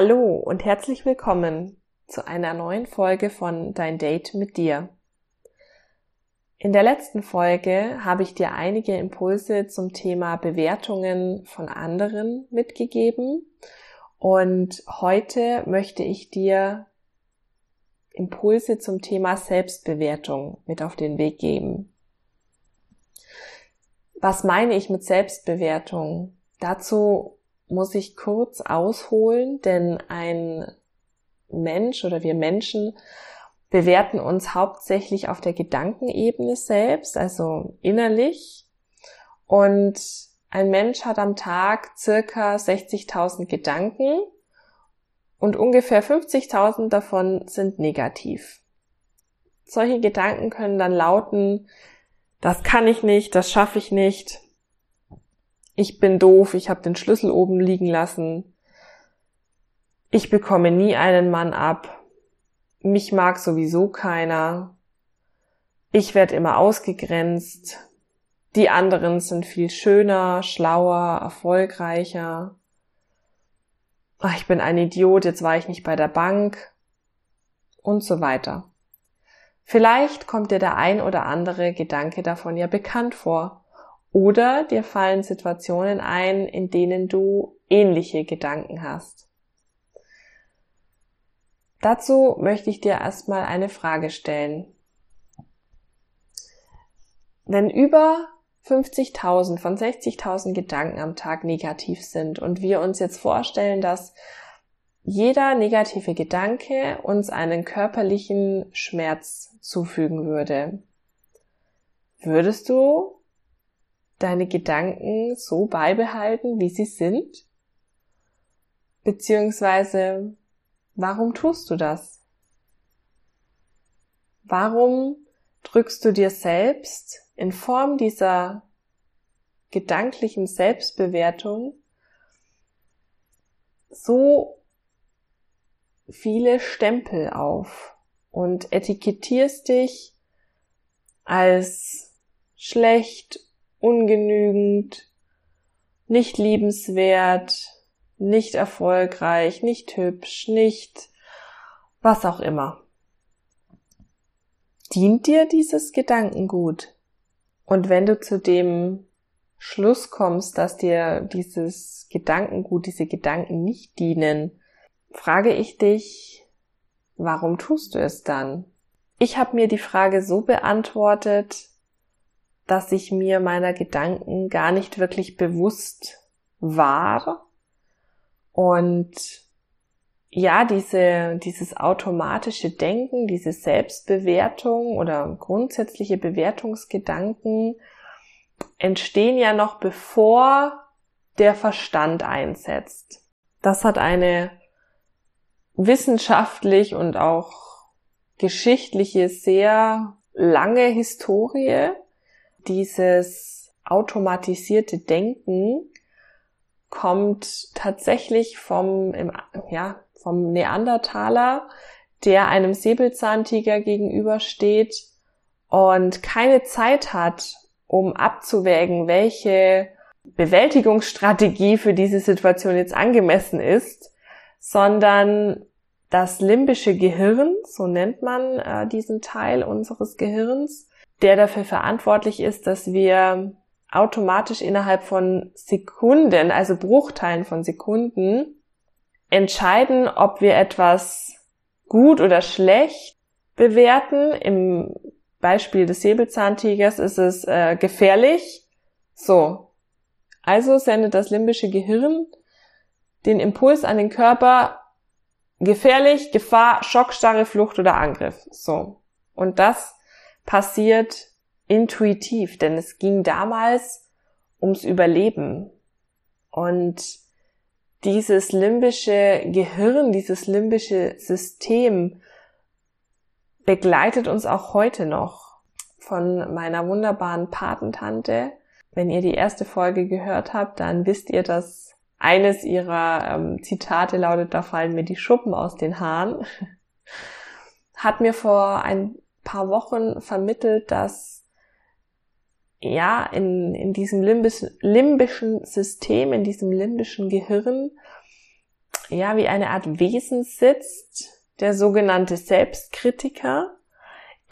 Hallo und herzlich willkommen zu einer neuen Folge von Dein Date mit dir. In der letzten Folge habe ich dir einige Impulse zum Thema Bewertungen von anderen mitgegeben und heute möchte ich dir Impulse zum Thema Selbstbewertung mit auf den Weg geben. Was meine ich mit Selbstbewertung? Dazu muss ich kurz ausholen, denn ein Mensch oder wir Menschen bewerten uns hauptsächlich auf der Gedankenebene selbst, also innerlich. Und ein Mensch hat am Tag circa 60.000 Gedanken und ungefähr 50.000 davon sind negativ. Solche Gedanken können dann lauten, das kann ich nicht, das schaffe ich nicht, ich bin doof, ich habe den Schlüssel oben liegen lassen, ich bekomme nie einen Mann ab, mich mag sowieso keiner, ich werde immer ausgegrenzt, die anderen sind viel schöner, schlauer, erfolgreicher, Ach, ich bin ein Idiot, jetzt war ich nicht bei der Bank. Und so weiter. Vielleicht kommt dir der ein oder andere Gedanke davon ja bekannt vor. Oder dir fallen Situationen ein, in denen du ähnliche Gedanken hast. Dazu möchte ich dir erstmal eine Frage stellen. Wenn über 50.000 von 60.000 Gedanken am Tag negativ sind und wir uns jetzt vorstellen, dass jeder negative Gedanke uns einen körperlichen Schmerz zufügen würde. Würdest du deine Gedanken so beibehalten, wie sie sind? Beziehungsweise, warum tust du das? Warum drückst du dir selbst in Form dieser gedanklichen Selbstbewertung so viele Stempel auf und etikettierst dich als schlecht, ungenügend, nicht liebenswert, nicht erfolgreich, nicht hübsch, nicht was auch immer. Dient dir dieses Gedankengut? Und wenn du zu dem Schluss kommst, dass dir dieses Gedankengut, diese Gedanken nicht dienen, frage ich dich, warum tust du es dann? Ich habe mir die Frage so beantwortet, dass ich mir meiner Gedanken gar nicht wirklich bewusst war und ja, diese, dieses automatische Denken, diese Selbstbewertung oder grundsätzliche Bewertungsgedanken entstehen ja noch bevor der Verstand einsetzt. Das hat eine wissenschaftlich und auch geschichtliche sehr lange Historie. Dieses automatisierte Denken kommt tatsächlich vom, ja, vom Neandertaler, der einem Säbelzahntiger gegenübersteht und keine Zeit hat, um abzuwägen, welche Bewältigungsstrategie für diese Situation jetzt angemessen ist, sondern das limbische Gehirn, so nennt man äh, diesen Teil unseres Gehirns, der dafür verantwortlich ist, dass wir automatisch innerhalb von Sekunden, also Bruchteilen von Sekunden, entscheiden, ob wir etwas gut oder schlecht bewerten. Im Beispiel des Säbelzahntigers ist es äh, gefährlich. So. Also sendet das limbische Gehirn den Impuls an den Körper gefährlich, Gefahr, Schockstarre, Flucht oder Angriff. So. Und das passiert intuitiv, denn es ging damals ums Überleben. Und dieses limbische Gehirn, dieses limbische System begleitet uns auch heute noch von meiner wunderbaren Patentante. Wenn ihr die erste Folge gehört habt, dann wisst ihr, dass eines ihrer ähm, Zitate lautet, da fallen mir die Schuppen aus den Haaren. Hat mir vor ein paar Wochen vermittelt, dass ja, in, in diesem limbischen, limbischen System, in diesem limbischen Gehirn ja, wie eine Art Wesen sitzt, der sogenannte Selbstkritiker,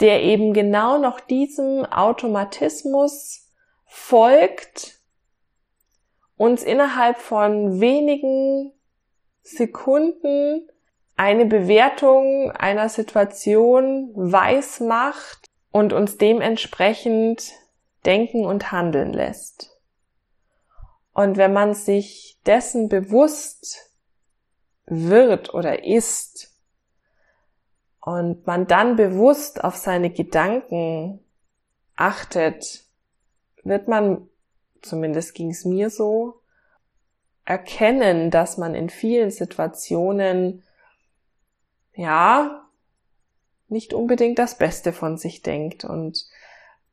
der eben genau noch diesem Automatismus folgt, uns innerhalb von wenigen Sekunden eine Bewertung einer Situation weiß macht und uns dementsprechend denken und handeln lässt. Und wenn man sich dessen bewusst wird oder ist und man dann bewusst auf seine Gedanken achtet, wird man, zumindest ging es mir so, erkennen, dass man in vielen Situationen ja nicht unbedingt das Beste von sich denkt und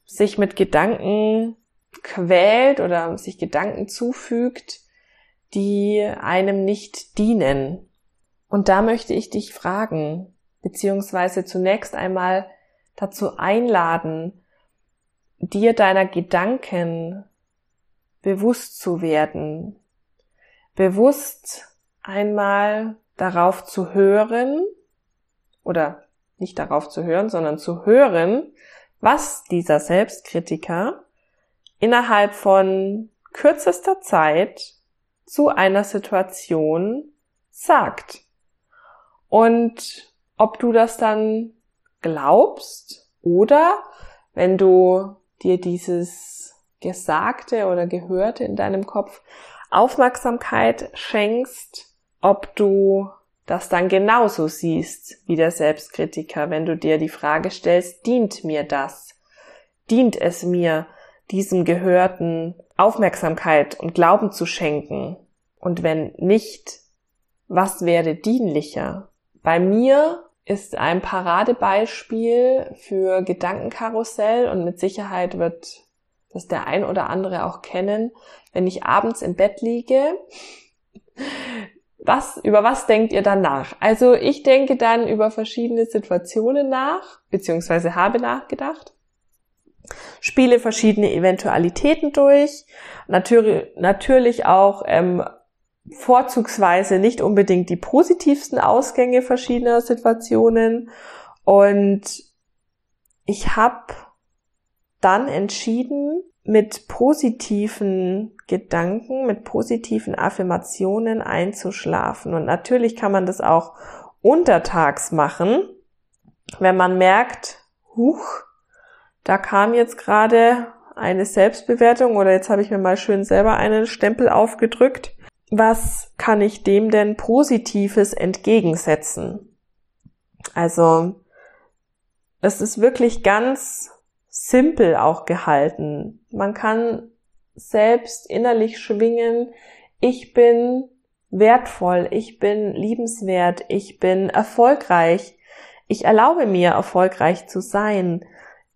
sich mit Gedanken quält oder sich Gedanken zufügt, die einem nicht dienen. Und da möchte ich dich fragen, beziehungsweise zunächst einmal dazu einladen, dir deiner Gedanken bewusst zu werden, bewusst einmal darauf zu hören oder nicht darauf zu hören, sondern zu hören, was dieser Selbstkritiker innerhalb von kürzester Zeit zu einer Situation sagt. Und ob du das dann glaubst oder wenn du dir dieses Gesagte oder Gehörte in deinem Kopf Aufmerksamkeit schenkst, ob du das dann genauso siehst wie der Selbstkritiker, wenn du dir die Frage stellst, dient mir das? Dient es mir, diesem Gehörten Aufmerksamkeit und Glauben zu schenken? Und wenn nicht, was wäre dienlicher? Bei mir ist ein Paradebeispiel für Gedankenkarussell und mit Sicherheit wird das der ein oder andere auch kennen, wenn ich abends im Bett liege. Was, über was denkt ihr dann nach? Also ich denke dann über verschiedene Situationen nach, beziehungsweise habe nachgedacht spiele verschiedene Eventualitäten durch, natürlich, natürlich auch ähm, vorzugsweise nicht unbedingt die positivsten Ausgänge verschiedener Situationen und ich habe dann entschieden, mit positiven Gedanken, mit positiven Affirmationen einzuschlafen. Und natürlich kann man das auch untertags machen, wenn man merkt, huch, da kam jetzt gerade eine Selbstbewertung oder jetzt habe ich mir mal schön selber einen Stempel aufgedrückt. Was kann ich dem denn Positives entgegensetzen? Also, es ist wirklich ganz simpel auch gehalten. Man kann selbst innerlich schwingen, ich bin wertvoll, ich bin liebenswert, ich bin erfolgreich, ich erlaube mir erfolgreich zu sein,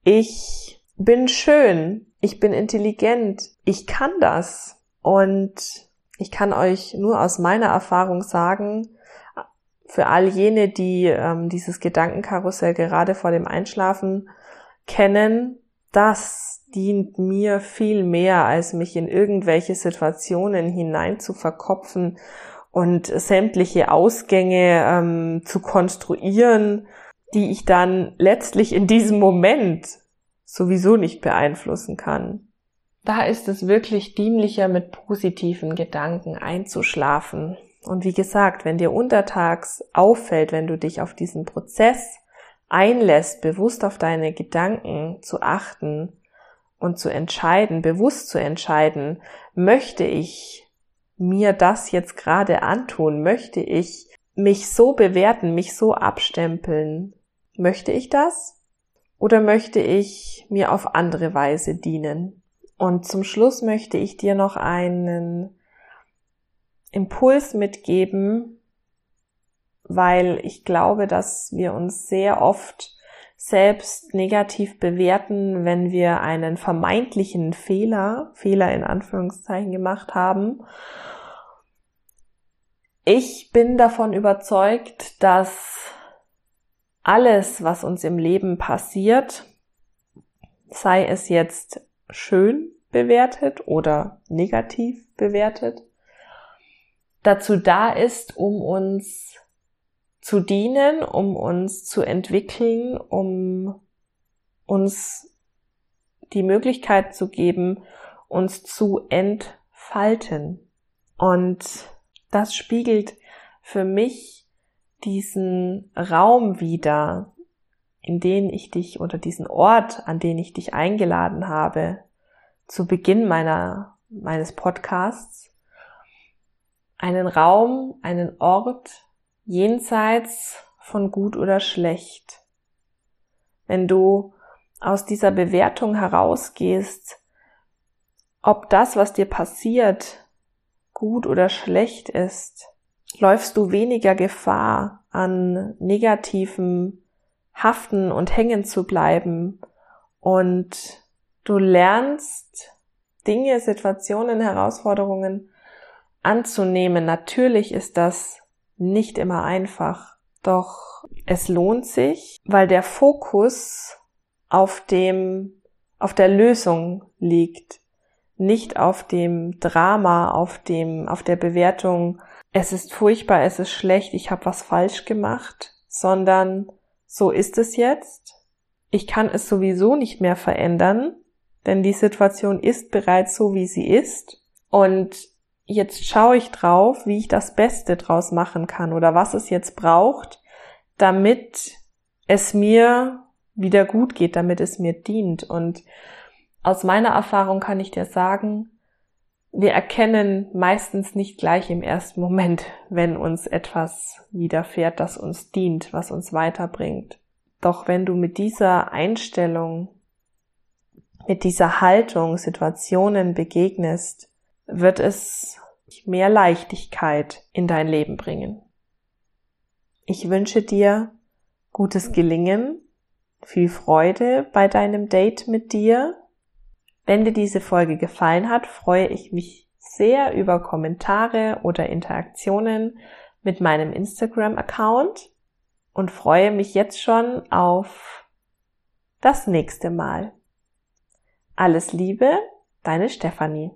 ich bin schön, ich bin intelligent, ich kann das. Und ich kann euch nur aus meiner Erfahrung sagen, für all jene, die ähm, dieses Gedankenkarussell gerade vor dem Einschlafen kennen, das dient mir viel mehr, als mich in irgendwelche Situationen hinein zu verkopfen und sämtliche Ausgänge ähm, zu konstruieren, die ich dann letztlich in diesem Moment sowieso nicht beeinflussen kann. Da ist es wirklich dienlicher, mit positiven Gedanken einzuschlafen. Und wie gesagt, wenn dir untertags auffällt, wenn du dich auf diesen Prozess einlässt, bewusst auf deine Gedanken zu achten und zu entscheiden, bewusst zu entscheiden, möchte ich mir das jetzt gerade antun, möchte ich mich so bewerten, mich so abstempeln, Möchte ich das? Oder möchte ich mir auf andere Weise dienen? Und zum Schluss möchte ich dir noch einen Impuls mitgeben, weil ich glaube, dass wir uns sehr oft selbst negativ bewerten, wenn wir einen vermeintlichen Fehler, Fehler in Anführungszeichen gemacht haben. Ich bin davon überzeugt, dass alles, was uns im Leben passiert, sei es jetzt schön bewertet oder negativ bewertet, dazu da ist, um uns zu dienen, um uns zu entwickeln, um uns die Möglichkeit zu geben, uns zu entfalten. Und das spiegelt für mich diesen Raum wieder, in den ich dich oder diesen Ort, an den ich dich eingeladen habe, zu Beginn meiner, meines Podcasts, einen Raum, einen Ort jenseits von gut oder schlecht. Wenn du aus dieser Bewertung herausgehst, ob das, was dir passiert, gut oder schlecht ist, läufst du weniger Gefahr, an negativen Haften und Hängen zu bleiben und du lernst Dinge, Situationen, Herausforderungen anzunehmen. Natürlich ist das nicht immer einfach, doch es lohnt sich, weil der Fokus auf dem, auf der Lösung liegt, nicht auf dem Drama, auf dem, auf der Bewertung, es ist furchtbar, es ist schlecht, ich habe was falsch gemacht, sondern so ist es jetzt. Ich kann es sowieso nicht mehr verändern, denn die Situation ist bereits so, wie sie ist. Und jetzt schaue ich drauf, wie ich das Beste draus machen kann oder was es jetzt braucht, damit es mir wieder gut geht, damit es mir dient. Und aus meiner Erfahrung kann ich dir sagen, wir erkennen meistens nicht gleich im ersten Moment, wenn uns etwas widerfährt, das uns dient, was uns weiterbringt. Doch wenn du mit dieser Einstellung, mit dieser Haltung Situationen begegnest, wird es mehr Leichtigkeit in dein Leben bringen. Ich wünsche dir gutes Gelingen, viel Freude bei deinem Date mit dir. Wenn dir diese Folge gefallen hat, freue ich mich sehr über Kommentare oder Interaktionen mit meinem Instagram-Account und freue mich jetzt schon auf das nächste Mal. Alles Liebe, deine Stefanie.